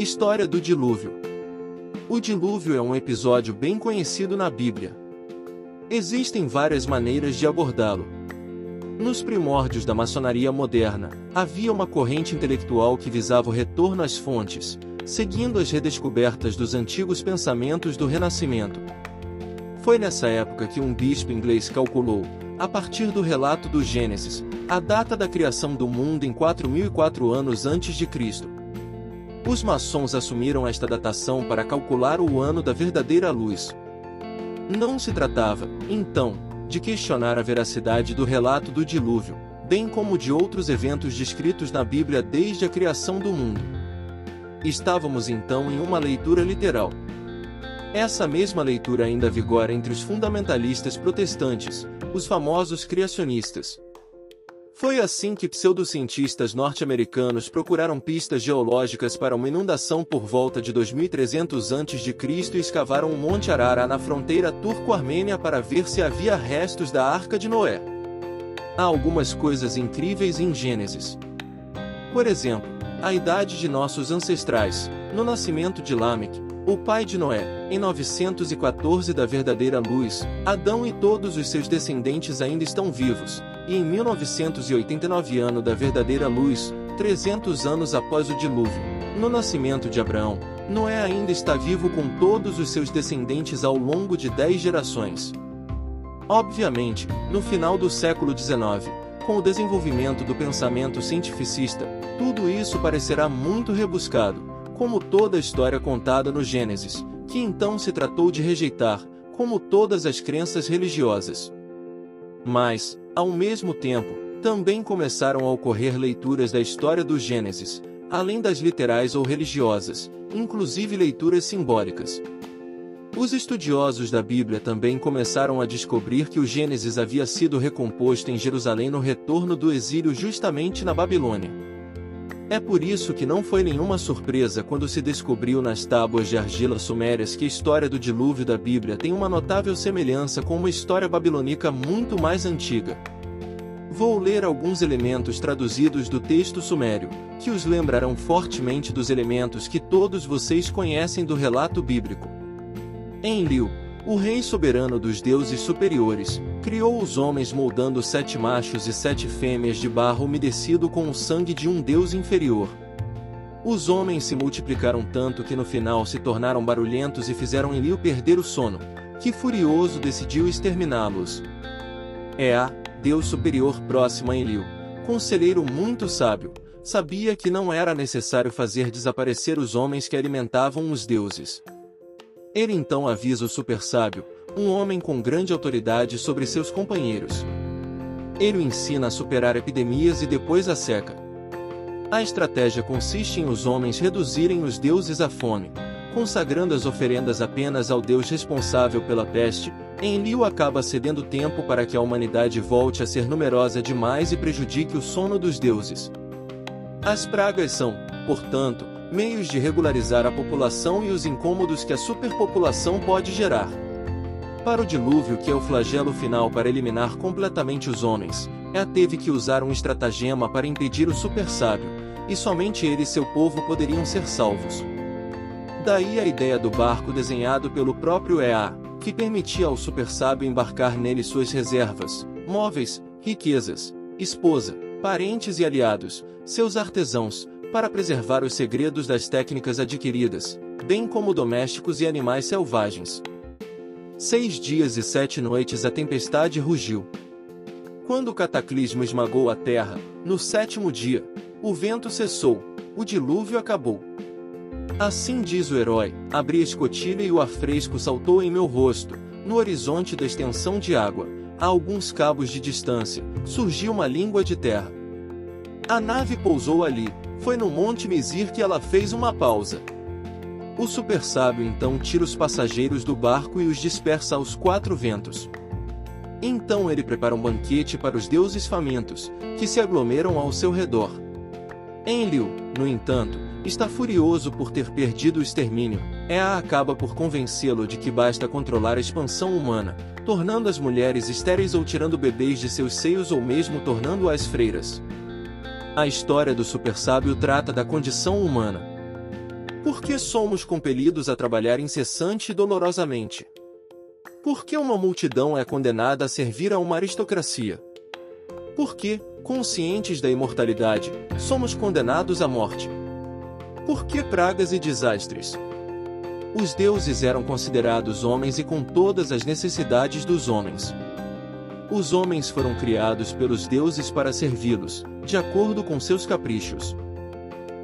História do Dilúvio O dilúvio é um episódio bem conhecido na Bíblia. Existem várias maneiras de abordá-lo. Nos primórdios da maçonaria moderna, havia uma corrente intelectual que visava o retorno às fontes, seguindo as redescobertas dos antigos pensamentos do Renascimento. Foi nessa época que um bispo inglês calculou, a partir do relato do Gênesis, a data da criação do mundo em 4004 anos antes de Cristo. Os maçons assumiram esta datação para calcular o ano da verdadeira luz. Não se tratava, então, de questionar a veracidade do relato do dilúvio, bem como de outros eventos descritos na Bíblia desde a criação do mundo. Estávamos então em uma leitura literal. Essa mesma leitura ainda vigora entre os fundamentalistas protestantes, os famosos criacionistas. Foi assim que pseudocientistas norte-americanos procuraram pistas geológicas para uma inundação por volta de 2300 a.C. e escavaram o Monte Arara na fronteira turco-armênia para ver se havia restos da Arca de Noé. Há algumas coisas incríveis em Gênesis. Por exemplo, a idade de nossos ancestrais, no nascimento de Lameque, o pai de Noé, em 914 da verdadeira luz, Adão e todos os seus descendentes ainda estão vivos, e em 1989 ano da verdadeira luz, 300 anos após o dilúvio, no nascimento de Abraão, Noé ainda está vivo com todos os seus descendentes ao longo de 10 gerações. Obviamente, no final do século XIX, com o desenvolvimento do pensamento cientificista, tudo isso parecerá muito rebuscado, como toda a história contada no Gênesis, que então se tratou de rejeitar, como todas as crenças religiosas. Mas, ao mesmo tempo, também começaram a ocorrer leituras da história do Gênesis, além das literais ou religiosas, inclusive leituras simbólicas. Os estudiosos da Bíblia também começaram a descobrir que o Gênesis havia sido recomposto em Jerusalém no retorno do exílio justamente na Babilônia. É por isso que não foi nenhuma surpresa quando se descobriu nas tábuas de argila sumérias que a história do dilúvio da Bíblia tem uma notável semelhança com uma história babilônica muito mais antiga. Vou ler alguns elementos traduzidos do texto sumério, que os lembrarão fortemente dos elementos que todos vocês conhecem do relato bíblico. Enlil, o rei soberano dos deuses superiores, criou os homens moldando sete machos e sete fêmeas de barro umedecido com o sangue de um deus inferior. Os homens se multiplicaram tanto que no final se tornaram barulhentos e fizeram Enlil perder o sono, que furioso decidiu exterminá-los. Ea, Deus superior próximo a Enlil, conselheiro muito sábio, sabia que não era necessário fazer desaparecer os homens que alimentavam os deuses. Ele então avisa o super sábio, um homem com grande autoridade sobre seus companheiros. Ele o ensina a superar epidemias e depois a seca. A estratégia consiste em os homens reduzirem os deuses à fome, consagrando as oferendas apenas ao Deus responsável pela peste, Enlil acaba cedendo tempo para que a humanidade volte a ser numerosa demais e prejudique o sono dos deuses. As pragas são, portanto, meios de regularizar a população e os incômodos que a superpopulação pode gerar. Para o dilúvio, que é o flagelo final para eliminar completamente os homens, Ea teve que usar um estratagema para impedir o super sábio, e somente ele e seu povo poderiam ser salvos. Daí a ideia do barco desenhado pelo próprio Ea, que permitia ao super sábio embarcar nele suas reservas, móveis, riquezas, esposa, parentes e aliados, seus artesãos, para preservar os segredos das técnicas adquiridas, bem como domésticos e animais selvagens. Seis dias e sete noites a tempestade rugiu. Quando o cataclismo esmagou a terra, no sétimo dia, o vento cessou, o dilúvio acabou. Assim diz o herói: abri a escotilha e o ar fresco saltou em meu rosto, no horizonte da extensão de água, a alguns cabos de distância, surgiu uma língua de terra. A nave pousou ali, foi no Monte Mizir que ela fez uma pausa. O super sábio então tira os passageiros do barco e os dispersa aos quatro ventos. Então ele prepara um banquete para os deuses famintos, que se aglomeram ao seu redor. Enlil, no entanto, está furioso por ter perdido o extermínio. Ea acaba por convencê-lo de que basta controlar a expansão humana, tornando as mulheres estéreis ou tirando bebês de seus seios ou mesmo tornando-as freiras. A história do super sábio trata da condição humana. Por que somos compelidos a trabalhar incessante e dolorosamente? Por que uma multidão é condenada a servir a uma aristocracia? Por que, conscientes da imortalidade, somos condenados à morte? Por que pragas e desastres? Os deuses eram considerados homens e com todas as necessidades dos homens. Os homens foram criados pelos deuses para servi-los, de acordo com seus caprichos.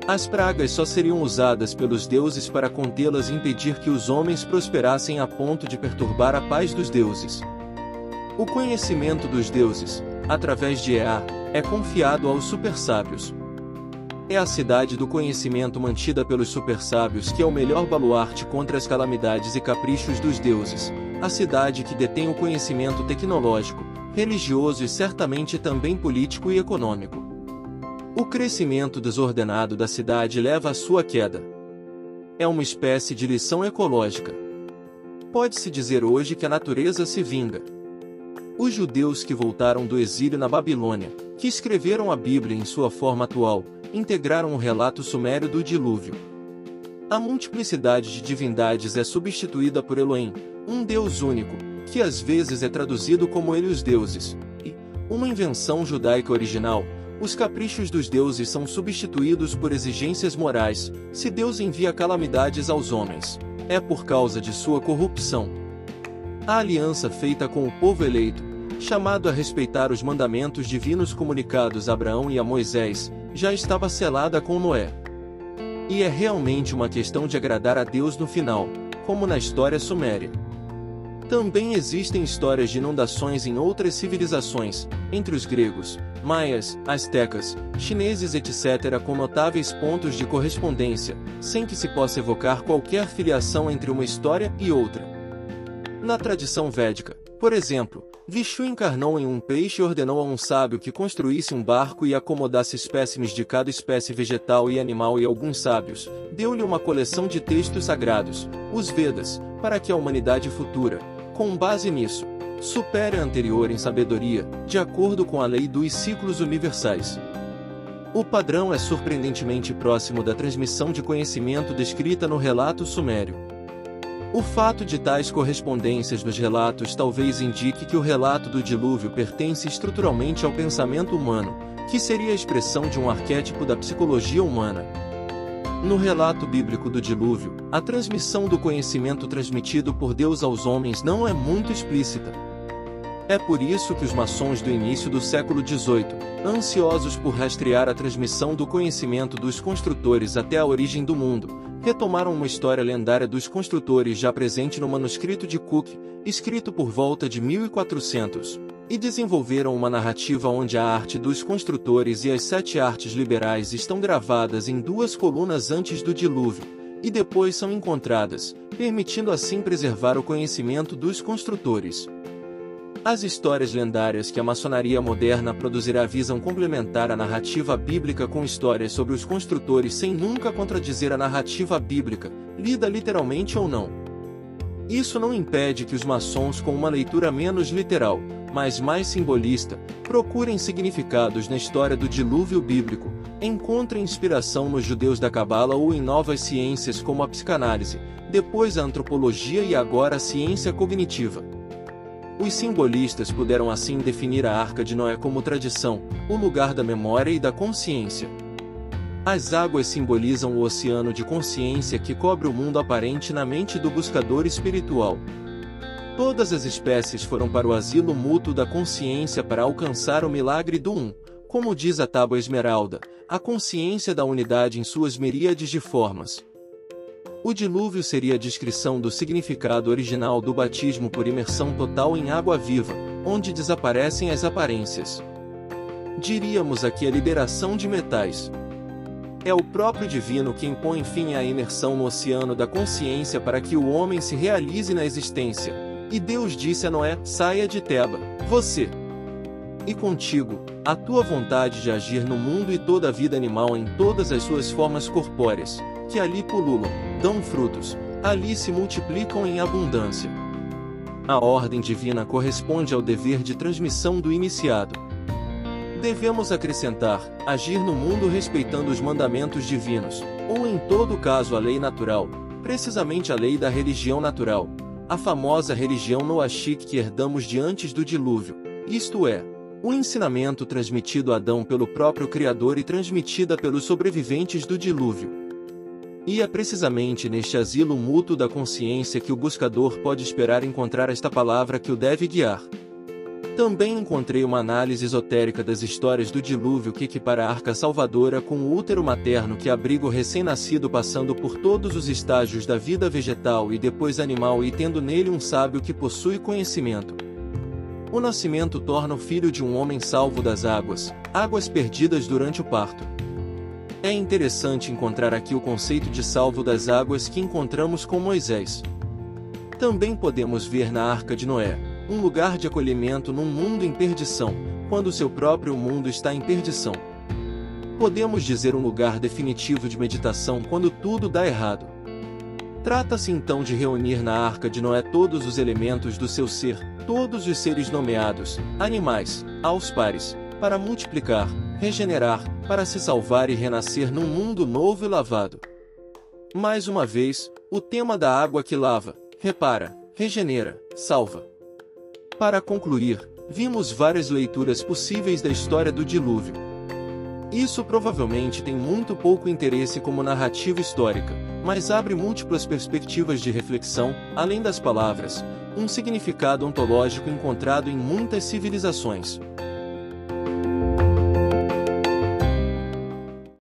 As pragas só seriam usadas pelos deuses para contê-las e impedir que os homens prosperassem a ponto de perturbar a paz dos deuses. O conhecimento dos deuses, através de Ea, é confiado aos supersábios. É a cidade do conhecimento mantida pelos supersábios que é o melhor baluarte contra as calamidades e caprichos dos deuses, a cidade que detém o conhecimento tecnológico, religioso e certamente também político e econômico. O crescimento desordenado da cidade leva à sua queda. É uma espécie de lição ecológica. Pode-se dizer hoje que a natureza se vinga. Os judeus que voltaram do exílio na Babilônia, que escreveram a Bíblia em sua forma atual, integraram o relato sumério do dilúvio. A multiplicidade de divindades é substituída por Elohim, um Deus único, que às vezes é traduzido como ele os deuses, e, uma invenção judaica original, os caprichos dos deuses são substituídos por exigências morais, se Deus envia calamidades aos homens, é por causa de sua corrupção. A aliança feita com o povo eleito, chamado a respeitar os mandamentos divinos comunicados a Abraão e a Moisés, já estava selada com Noé. E é realmente uma questão de agradar a Deus no final, como na história suméria. Também existem histórias de inundações em outras civilizações, entre os gregos, maias, astecas, chineses etc., com notáveis pontos de correspondência, sem que se possa evocar qualquer filiação entre uma história e outra. Na tradição védica, por exemplo, Vishu encarnou em um peixe e ordenou a um sábio que construísse um barco e acomodasse espécimes de cada espécie vegetal e animal e alguns sábios, deu-lhe uma coleção de textos sagrados, os Vedas, para que a humanidade futura, com base nisso, supere a anterior em sabedoria, de acordo com a lei dos ciclos universais. O padrão é surpreendentemente próximo da transmissão de conhecimento descrita no relato sumério. O fato de tais correspondências nos relatos talvez indique que o relato do dilúvio pertence estruturalmente ao pensamento humano, que seria a expressão de um arquétipo da psicologia humana. No relato bíblico do dilúvio, a transmissão do conhecimento transmitido por Deus aos homens não é muito explícita. É por isso que os maçons do início do século XVIII, ansiosos por rastrear a transmissão do conhecimento dos construtores até a origem do mundo, retomaram uma história lendária dos construtores já presente no manuscrito de Cook, escrito por volta de 1400 e desenvolveram uma narrativa onde a arte dos construtores e as sete artes liberais estão gravadas em duas colunas antes do dilúvio, e depois são encontradas, permitindo assim preservar o conhecimento dos construtores. As histórias lendárias que a maçonaria moderna produzirá visam complementar a narrativa bíblica com histórias sobre os construtores sem nunca contradizer a narrativa bíblica, lida literalmente ou não. Isso não impede que os maçons com uma leitura menos literal, mas mais simbolista, procurem significados na história do dilúvio bíblico, encontrem inspiração nos judeus da Cabala ou em novas ciências como a psicanálise, depois a antropologia e agora a ciência cognitiva. Os simbolistas puderam assim definir a Arca de Noé como tradição, o lugar da memória e da consciência. As águas simbolizam o oceano de consciência que cobre o mundo aparente na mente do buscador espiritual. Todas as espécies foram para o asilo mútuo da consciência para alcançar o milagre do um, como diz a tábua esmeralda, a consciência da unidade em suas miríades de formas. O dilúvio seria a descrição do significado original do batismo por imersão total em água viva, onde desaparecem as aparências. Diríamos aqui a liberação de metais. É o próprio divino que impõe fim à imersão no oceano da consciência para que o homem se realize na existência, e Deus disse a Noé: Saia de Teba, você. E contigo, a tua vontade de agir no mundo e toda a vida animal em todas as suas formas corpóreas, que ali pululam, dão frutos, ali se multiplicam em abundância. A ordem divina corresponde ao dever de transmissão do iniciado. Devemos acrescentar, agir no mundo respeitando os mandamentos divinos, ou em todo caso a lei natural, precisamente a lei da religião natural, a famosa religião noachique que herdamos de antes do dilúvio, isto é, o ensinamento transmitido a Adão pelo próprio Criador e transmitida pelos sobreviventes do dilúvio. E é precisamente neste asilo mútuo da consciência que o buscador pode esperar encontrar esta palavra que o deve guiar. Também encontrei uma análise esotérica das histórias do dilúvio que equipara a arca salvadora com o útero materno que abriga o recém-nascido passando por todos os estágios da vida vegetal e depois animal e tendo nele um sábio que possui conhecimento. O nascimento torna o filho de um homem salvo das águas, águas perdidas durante o parto. É interessante encontrar aqui o conceito de salvo das águas que encontramos com Moisés. Também podemos ver na Arca de Noé, um lugar de acolhimento num mundo em perdição, quando seu próprio mundo está em perdição. Podemos dizer um lugar definitivo de meditação quando tudo dá errado. Trata-se então de reunir na arca de Noé todos os elementos do seu ser, todos os seres nomeados, animais, aos pares, para multiplicar, regenerar, para se salvar e renascer num mundo novo e lavado. Mais uma vez, o tema da água que lava, repara, regenera, salva. Para concluir, vimos várias leituras possíveis da história do dilúvio. Isso provavelmente tem muito pouco interesse como narrativa histórica, mas abre múltiplas perspectivas de reflexão, além das palavras, um significado ontológico encontrado em muitas civilizações.